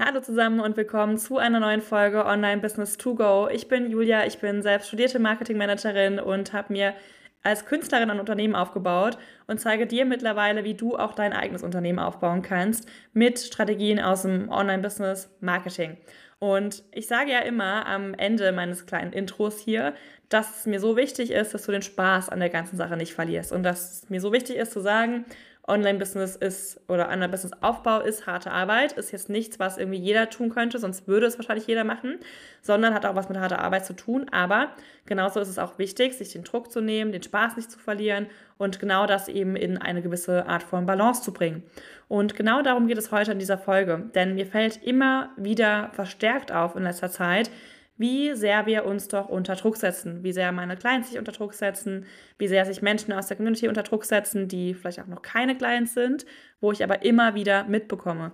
Hallo zusammen und willkommen zu einer neuen Folge Online Business to Go. Ich bin Julia, ich bin selbst studierte Marketingmanagerin und habe mir als Künstlerin ein Unternehmen aufgebaut und zeige dir mittlerweile, wie du auch dein eigenes Unternehmen aufbauen kannst mit Strategien aus dem Online-Business Marketing. Und ich sage ja immer am Ende meines kleinen Intros hier, dass es mir so wichtig ist, dass du den Spaß an der ganzen Sache nicht verlierst und dass es mir so wichtig ist zu sagen, Online-Business ist oder Online-Business-Aufbau ist harte Arbeit, ist jetzt nichts, was irgendwie jeder tun könnte, sonst würde es wahrscheinlich jeder machen, sondern hat auch was mit harter Arbeit zu tun. Aber genauso ist es auch wichtig, sich den Druck zu nehmen, den Spaß nicht zu verlieren und genau das eben in eine gewisse Art von Balance zu bringen. Und genau darum geht es heute in dieser Folge, denn mir fällt immer wieder verstärkt auf in letzter Zeit, wie sehr wir uns doch unter Druck setzen, wie sehr meine Clients sich unter Druck setzen, wie sehr sich Menschen aus der Community unter Druck setzen, die vielleicht auch noch keine Clients sind, wo ich aber immer wieder mitbekomme.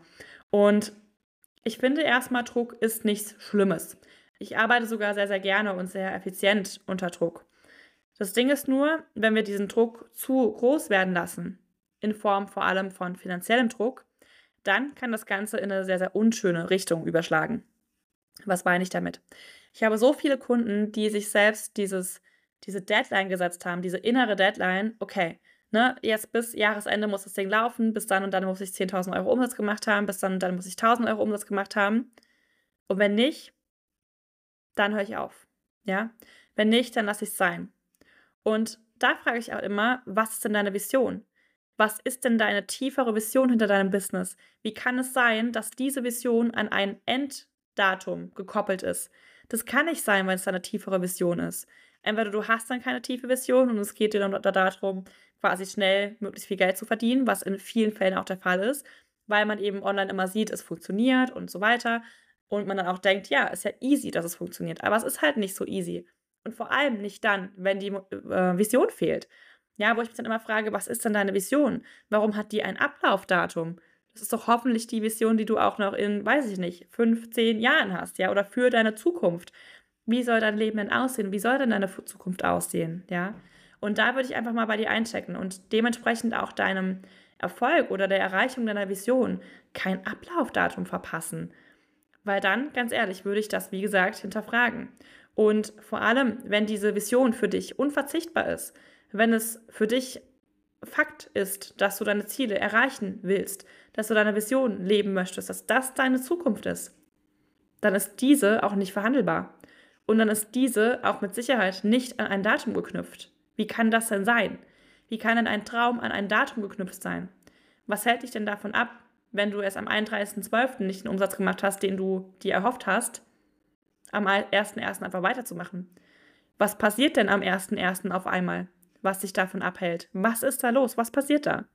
Und ich finde erstmal, Druck ist nichts Schlimmes. Ich arbeite sogar sehr, sehr gerne und sehr effizient unter Druck. Das Ding ist nur, wenn wir diesen Druck zu groß werden lassen, in Form vor allem von finanziellem Druck, dann kann das Ganze in eine sehr, sehr unschöne Richtung überschlagen. Was meine ich damit? Ich habe so viele Kunden, die sich selbst dieses, diese Deadline gesetzt haben, diese innere Deadline, okay, ne, jetzt bis Jahresende muss das Ding laufen, bis dann und dann muss ich 10.000 Euro Umsatz gemacht haben, bis dann und dann muss ich 1.000 Euro Umsatz gemacht haben. Und wenn nicht, dann höre ich auf. Ja? Wenn nicht, dann lasse ich es sein. Und da frage ich auch immer, was ist denn deine Vision? Was ist denn deine tiefere Vision hinter deinem Business? Wie kann es sein, dass diese Vision an ein End Datum gekoppelt ist. Das kann nicht sein, wenn es eine tiefere Vision ist. Entweder du hast dann keine tiefe Vision und es geht dir dann darum, quasi schnell möglichst viel Geld zu verdienen, was in vielen Fällen auch der Fall ist, weil man eben online immer sieht, es funktioniert und so weiter. Und man dann auch denkt, ja, ist ja easy, dass es funktioniert. Aber es ist halt nicht so easy. Und vor allem nicht dann, wenn die äh, Vision fehlt. Ja, wo ich mich dann immer frage, was ist denn deine Vision? Warum hat die ein Ablaufdatum? Das ist doch hoffentlich die Vision, die du auch noch in, weiß ich nicht, fünf, zehn Jahren hast, ja, oder für deine Zukunft. Wie soll dein Leben denn aussehen? Wie soll denn deine Zukunft aussehen, ja? Und da würde ich einfach mal bei dir einchecken und dementsprechend auch deinem Erfolg oder der Erreichung deiner Vision kein Ablaufdatum verpassen. Weil dann, ganz ehrlich, würde ich das, wie gesagt, hinterfragen. Und vor allem, wenn diese Vision für dich unverzichtbar ist, wenn es für dich Fakt ist, dass du deine Ziele erreichen willst, dass du deine Vision leben möchtest, dass das deine Zukunft ist, dann ist diese auch nicht verhandelbar. Und dann ist diese auch mit Sicherheit nicht an ein Datum geknüpft. Wie kann das denn sein? Wie kann denn ein Traum an ein Datum geknüpft sein? Was hält dich denn davon ab, wenn du erst am 31.12. nicht den Umsatz gemacht hast, den du dir erhofft hast, am 1.1. einfach weiterzumachen? Was passiert denn am 1.1. auf einmal? Was dich davon abhält. Was ist da los? Was passiert da?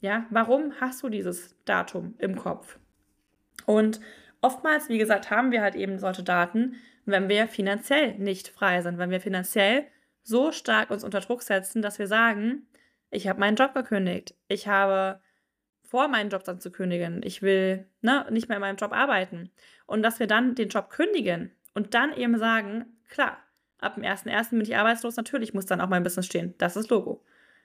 Ja, warum hast du dieses Datum im Kopf? Und oftmals, wie gesagt, haben wir halt eben solche Daten, wenn wir finanziell nicht frei sind, wenn wir finanziell so stark uns unter Druck setzen, dass wir sagen, ich habe meinen Job gekündigt, ich habe vor, meinen Job dann zu kündigen, ich will ne, nicht mehr in meinem Job arbeiten. Und dass wir dann den Job kündigen und dann eben sagen, klar, ab dem 1.1. bin ich arbeitslos, natürlich muss dann auch mein Business stehen. Das ist Logo.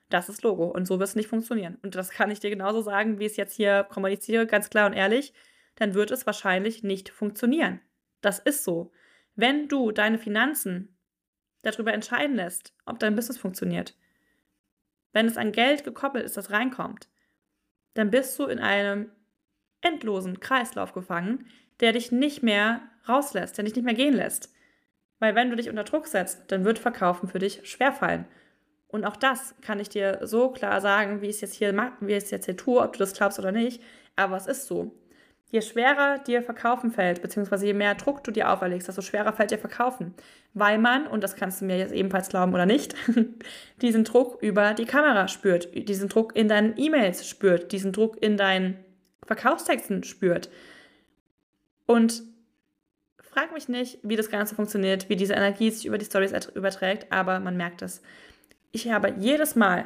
Das ist Logo. Und so wird es nicht funktionieren. Und das kann ich dir genauso sagen, wie ich es jetzt hier kommuniziere, ganz klar und ehrlich. Dann wird es wahrscheinlich nicht funktionieren. Das ist so. Wenn du deine Finanzen darüber entscheiden lässt, ob dein Business funktioniert, wenn es an Geld gekoppelt ist, das reinkommt, dann bist du in einem endlosen Kreislauf gefangen, der dich nicht mehr rauslässt, der dich nicht mehr gehen lässt. Weil wenn du dich unter Druck setzt, dann wird Verkaufen für dich schwerfallen. Und auch das kann ich dir so klar sagen, wie ich es jetzt hier wie ich es jetzt hier tue, ob du das glaubst oder nicht. Aber es ist so. Je schwerer dir Verkaufen fällt, beziehungsweise je mehr Druck du dir auferlegst, desto schwerer fällt dir Verkaufen. Weil man, und das kannst du mir jetzt ebenfalls glauben oder nicht, diesen Druck über die Kamera spürt, diesen Druck in deinen E-Mails spürt, diesen Druck in deinen Verkaufstexten spürt. Und frag mich nicht, wie das Ganze funktioniert, wie diese Energie sich über die Stories überträgt, aber man merkt es. Ich habe jedes Mal,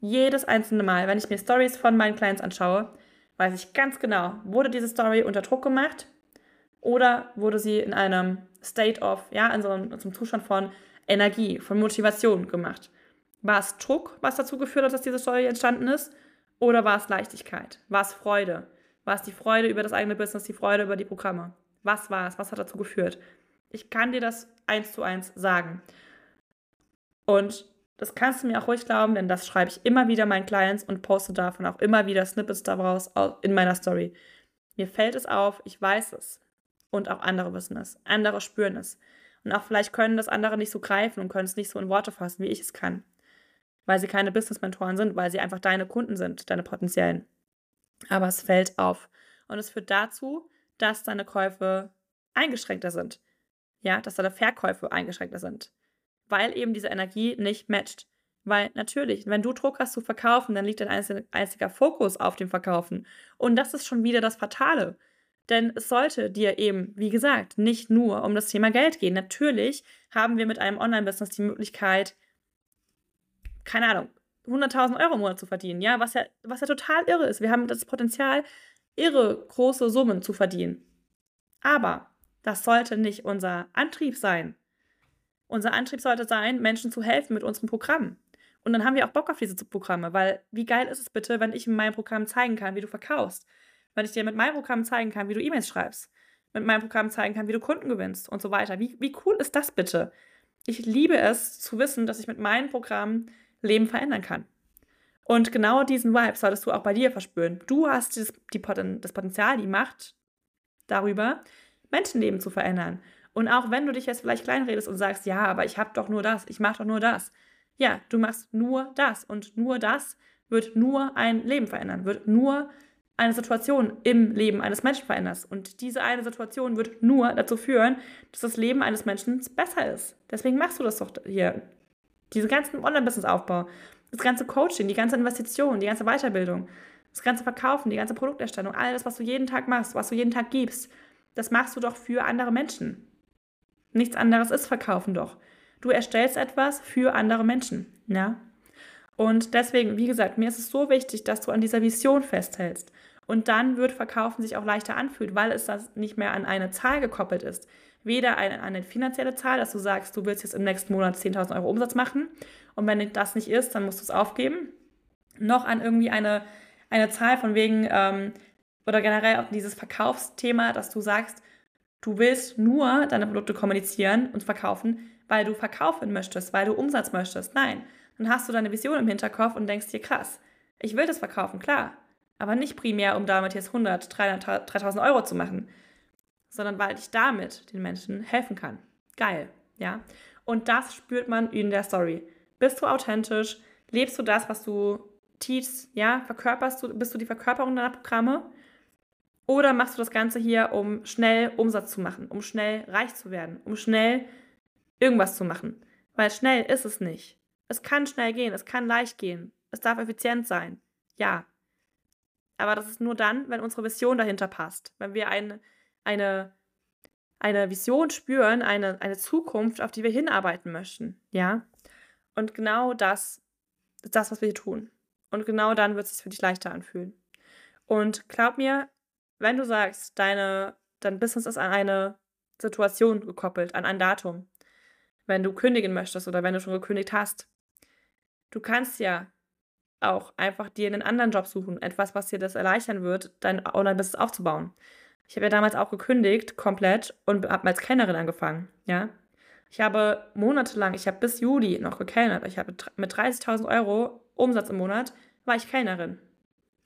jedes einzelne Mal, wenn ich mir Stories von meinen Clients anschaue, weiß ich ganz genau, wurde diese Story unter Druck gemacht oder wurde sie in einem State of, ja, in so einem, zum Zustand von Energie, von Motivation gemacht. War es Druck, was dazu geführt hat, dass diese Story entstanden ist? Oder war es Leichtigkeit? War es Freude? War es die Freude über das eigene Business, die Freude über die Programme? Was war es? Was hat dazu geführt? Ich kann dir das eins zu eins sagen. Und das kannst du mir auch ruhig glauben, denn das schreibe ich immer wieder meinen Clients und poste davon auch immer wieder Snippets daraus in meiner Story. Mir fällt es auf, ich weiß es. Und auch andere wissen es. Andere spüren es. Und auch vielleicht können das andere nicht so greifen und können es nicht so in Worte fassen, wie ich es kann. Weil sie keine Business-Mentoren sind, weil sie einfach deine Kunden sind, deine potenziellen. Aber es fällt auf. Und es führt dazu, dass deine Käufe eingeschränkter sind. Ja, dass deine Verkäufe eingeschränkter sind. Weil eben diese Energie nicht matcht. Weil natürlich, wenn du Druck hast zu verkaufen, dann liegt dein einziger Fokus auf dem Verkaufen. Und das ist schon wieder das Fatale. Denn es sollte dir eben, wie gesagt, nicht nur um das Thema Geld gehen. Natürlich haben wir mit einem Online-Business die Möglichkeit, keine Ahnung, 100.000 Euro im Monat zu verdienen, ja, was ja, was ja total irre ist. Wir haben das Potenzial, irre große Summen zu verdienen. Aber das sollte nicht unser Antrieb sein. Unser Antrieb sollte sein, Menschen zu helfen mit unseren Programmen. Und dann haben wir auch Bock auf diese Programme, weil wie geil ist es bitte, wenn ich in meinem Programm zeigen kann, wie du verkaufst, wenn ich dir mit meinem Programm zeigen kann, wie du E-Mails schreibst, mit meinem Programm zeigen kann, wie du Kunden gewinnst und so weiter. Wie, wie cool ist das bitte? Ich liebe es zu wissen, dass ich mit meinem Programm Leben verändern kann. Und genau diesen Vibe solltest du auch bei dir verspüren. Du hast das, die Poten das Potenzial, die Macht darüber, Menschenleben zu verändern. Und auch wenn du dich jetzt vielleicht kleinredest und sagst, ja, aber ich habe doch nur das, ich mache doch nur das. Ja, du machst nur das und nur das wird nur ein Leben verändern, wird nur eine Situation im Leben eines Menschen veränderst. Und diese eine Situation wird nur dazu führen, dass das Leben eines Menschen besser ist. Deswegen machst du das doch hier. Diese ganzen Online-Business-Aufbau, das ganze Coaching, die ganze Investition, die ganze Weiterbildung, das ganze Verkaufen, die ganze Produkterstellung, all das, was du jeden Tag machst, was du jeden Tag gibst, das machst du doch für andere Menschen. Nichts anderes ist Verkaufen doch. Du erstellst etwas für andere Menschen, ja? Und deswegen, wie gesagt, mir ist es so wichtig, dass du an dieser Vision festhältst. Und dann wird Verkaufen sich auch leichter anfühlen, weil es das nicht mehr an eine Zahl gekoppelt ist. Weder an eine finanzielle Zahl, dass du sagst, du willst jetzt im nächsten Monat 10.000 Euro Umsatz machen und wenn das nicht ist, dann musst du es aufgeben. Noch an irgendwie eine, eine Zahl von wegen, ähm, oder generell auch dieses Verkaufsthema, dass du sagst, du willst nur deine Produkte kommunizieren und verkaufen, weil du verkaufen möchtest, weil du Umsatz möchtest. Nein, dann hast du deine Vision im Hinterkopf und denkst dir, krass, ich will das verkaufen, klar. Aber nicht primär, um damit jetzt 100, 300, 3000 Euro zu machen, sondern weil ich damit den Menschen helfen kann. Geil, ja. Und das spürt man in der Story. Bist du authentisch? Lebst du das, was du teachst? Ja, verkörperst du, bist du die Verkörperung deiner Programme? Oder machst du das Ganze hier, um schnell Umsatz zu machen, um schnell reich zu werden, um schnell irgendwas zu machen? Weil schnell ist es nicht. Es kann schnell gehen, es kann leicht gehen, es darf effizient sein. Ja. Aber das ist nur dann, wenn unsere Vision dahinter passt. Wenn wir ein, eine, eine Vision spüren, eine, eine Zukunft, auf die wir hinarbeiten möchten. Ja. Und genau das ist das, was wir hier tun. Und genau dann wird es sich für dich leichter anfühlen. Und glaub mir, wenn du sagst, deine, dein Business ist an eine Situation gekoppelt, an ein Datum, wenn du kündigen möchtest oder wenn du schon gekündigt hast, Du kannst ja auch einfach dir einen anderen Job suchen, etwas, was dir das erleichtern wird, dein Online-Business aufzubauen. Ich habe ja damals auch gekündigt, komplett, und habe als Kellnerin angefangen, ja. Ich habe monatelang, ich habe bis Juli noch gekellnert. Ich habe mit 30.000 Euro Umsatz im Monat, war ich Kellnerin,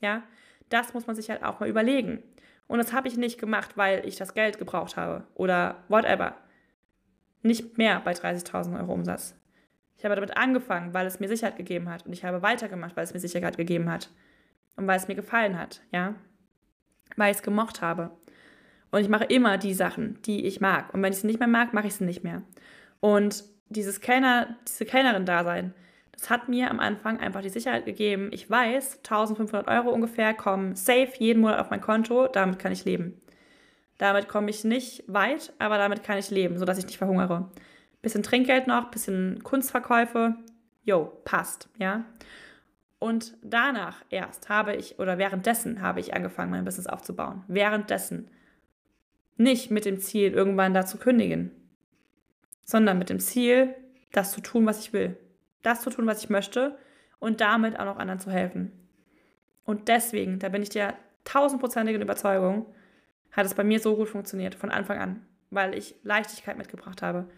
ja. Das muss man sich halt auch mal überlegen. Und das habe ich nicht gemacht, weil ich das Geld gebraucht habe oder whatever. Nicht mehr bei 30.000 Euro Umsatz. Ich habe damit angefangen, weil es mir Sicherheit gegeben hat. Und ich habe weitergemacht, weil es mir Sicherheit gegeben hat. Und weil es mir gefallen hat, ja. Weil ich es gemocht habe. Und ich mache immer die Sachen, die ich mag. Und wenn ich sie nicht mehr mag, mache ich sie nicht mehr. Und dieses Kellner, diese Kellnerin-Dasein, das hat mir am Anfang einfach die Sicherheit gegeben. Ich weiß, 1500 Euro ungefähr kommen safe jeden Monat auf mein Konto. Damit kann ich leben. Damit komme ich nicht weit, aber damit kann ich leben, sodass ich nicht verhungere bisschen Trinkgeld noch, bisschen Kunstverkäufe. Jo, passt, ja. Und danach erst habe ich, oder währenddessen habe ich angefangen, mein Business aufzubauen. Währenddessen. Nicht mit dem Ziel, irgendwann da zu kündigen, sondern mit dem Ziel, das zu tun, was ich will. Das zu tun, was ich möchte und damit auch noch anderen zu helfen. Und deswegen, da bin ich dir tausendprozentigen Überzeugung hat es bei mir so gut funktioniert, von Anfang an, weil ich Leichtigkeit mitgebracht habe,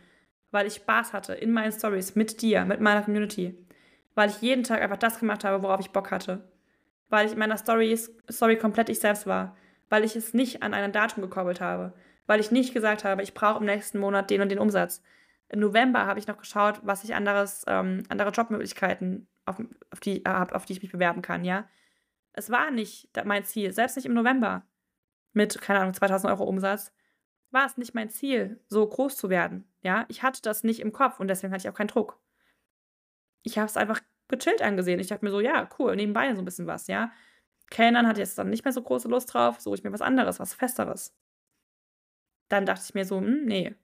weil ich Spaß hatte in meinen Stories mit dir, mit meiner Community, weil ich jeden Tag einfach das gemacht habe, worauf ich Bock hatte, weil ich in meiner Story, Story komplett ich selbst war, weil ich es nicht an ein Datum gekoppelt habe, weil ich nicht gesagt habe, ich brauche im nächsten Monat den und den Umsatz. Im November habe ich noch geschaut, was ich anderes, ähm, andere Jobmöglichkeiten auf, auf die äh, auf die ich mich bewerben kann, ja. Es war nicht mein Ziel, selbst nicht im November mit, keine Ahnung, 2000 Euro Umsatz, war es nicht mein Ziel, so groß zu werden, ja. Ich hatte das nicht im Kopf und deswegen hatte ich auch keinen Druck. Ich habe es einfach gechillt angesehen. Ich dachte mir so, ja, cool, nebenbei so ein bisschen was, ja. Kellnern hatte jetzt dann nicht mehr so große Lust drauf, suche ich mir was anderes, was Festeres. Dann dachte ich mir so, hm, nee,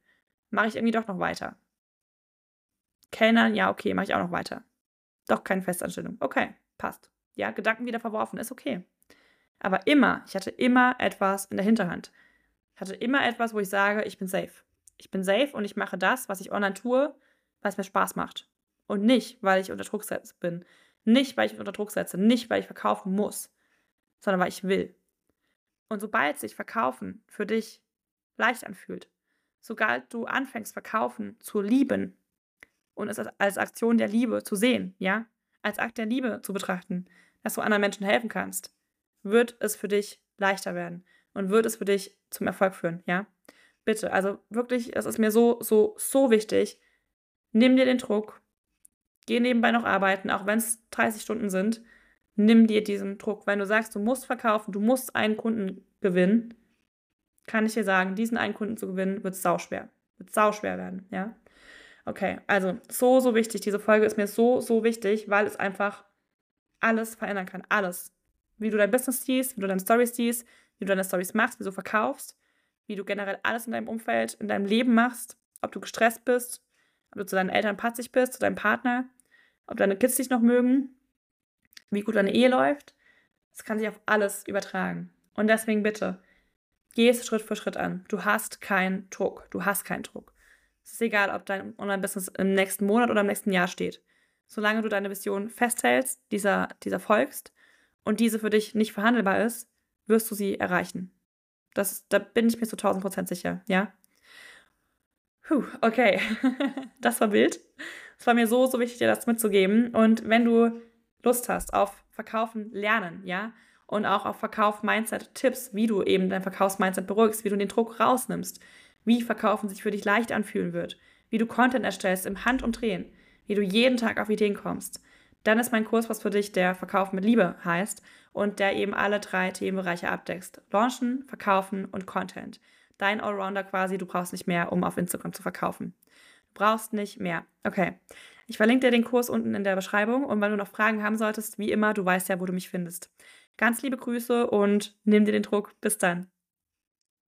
mache ich irgendwie doch noch weiter. Kellnern, ja, okay, mache ich auch noch weiter. Doch keine Festanstellung. Okay, passt. Ja, Gedanken wieder verworfen, ist okay. Aber immer, ich hatte immer etwas in der Hinterhand. Ich hatte immer etwas, wo ich sage, ich bin safe. Ich bin safe und ich mache das, was ich online tue, weil es mir Spaß macht. Und nicht, weil ich unter Druck bin. Nicht, weil ich unter Druck setze. Nicht, weil ich verkaufen muss. Sondern weil ich will. Und sobald sich Verkaufen für dich leicht anfühlt, sobald du anfängst, Verkaufen zu lieben und es als Aktion der Liebe zu sehen, ja, als Akt der Liebe zu betrachten, dass du anderen Menschen helfen kannst, wird es für dich leichter werden und wird es für dich zum Erfolg führen, ja. Bitte, also wirklich, es ist mir so, so, so wichtig. Nimm dir den Druck, geh nebenbei noch arbeiten, auch wenn es 30 Stunden sind. Nimm dir diesen Druck. Wenn du sagst, du musst verkaufen, du musst einen Kunden gewinnen, kann ich dir sagen, diesen einen Kunden zu gewinnen, wird sauschwer. Wird sauschwer werden, ja. Okay, also so, so wichtig. Diese Folge ist mir so, so wichtig, weil es einfach alles verändern kann. Alles. Wie du dein Business siehst, wie du deine Stories siehst, wie du deine Stories machst, wie du verkaufst, wie du generell alles in deinem Umfeld, in deinem Leben machst, ob du gestresst bist, ob du zu deinen Eltern patzig bist, zu deinem Partner, ob deine Kids dich noch mögen, wie gut deine Ehe läuft. Das kann sich auf alles übertragen. Und deswegen bitte, geh es Schritt für Schritt an. Du hast keinen Druck. Du hast keinen Druck. Es ist egal, ob dein Online-Business im nächsten Monat oder im nächsten Jahr steht. Solange du deine Vision festhältst, dieser, dieser folgst und diese für dich nicht verhandelbar ist, wirst du sie erreichen. Das, da bin ich mir zu 1000 Prozent sicher, ja? Puh, okay. das war wild. Es war mir so, so wichtig, dir das mitzugeben. Und wenn du Lust hast auf Verkaufen lernen, ja, und auch auf Verkauf-Mindset-Tipps, wie du eben dein Verkaufs-Mindset beruhigst, wie du den Druck rausnimmst, wie Verkaufen sich für dich leicht anfühlen wird, wie du Content erstellst im Handumdrehen, wie du jeden Tag auf Ideen kommst, dann ist mein Kurs was für dich, der Verkauf mit Liebe heißt und der eben alle drei Themenbereiche abdeckst. Launchen, Verkaufen und Content. Dein Allrounder quasi, du brauchst nicht mehr, um auf Instagram zu verkaufen. Du brauchst nicht mehr. Okay. Ich verlinke dir den Kurs unten in der Beschreibung und wenn du noch Fragen haben solltest, wie immer, du weißt ja, wo du mich findest. Ganz liebe Grüße und nimm dir den Druck. Bis dann.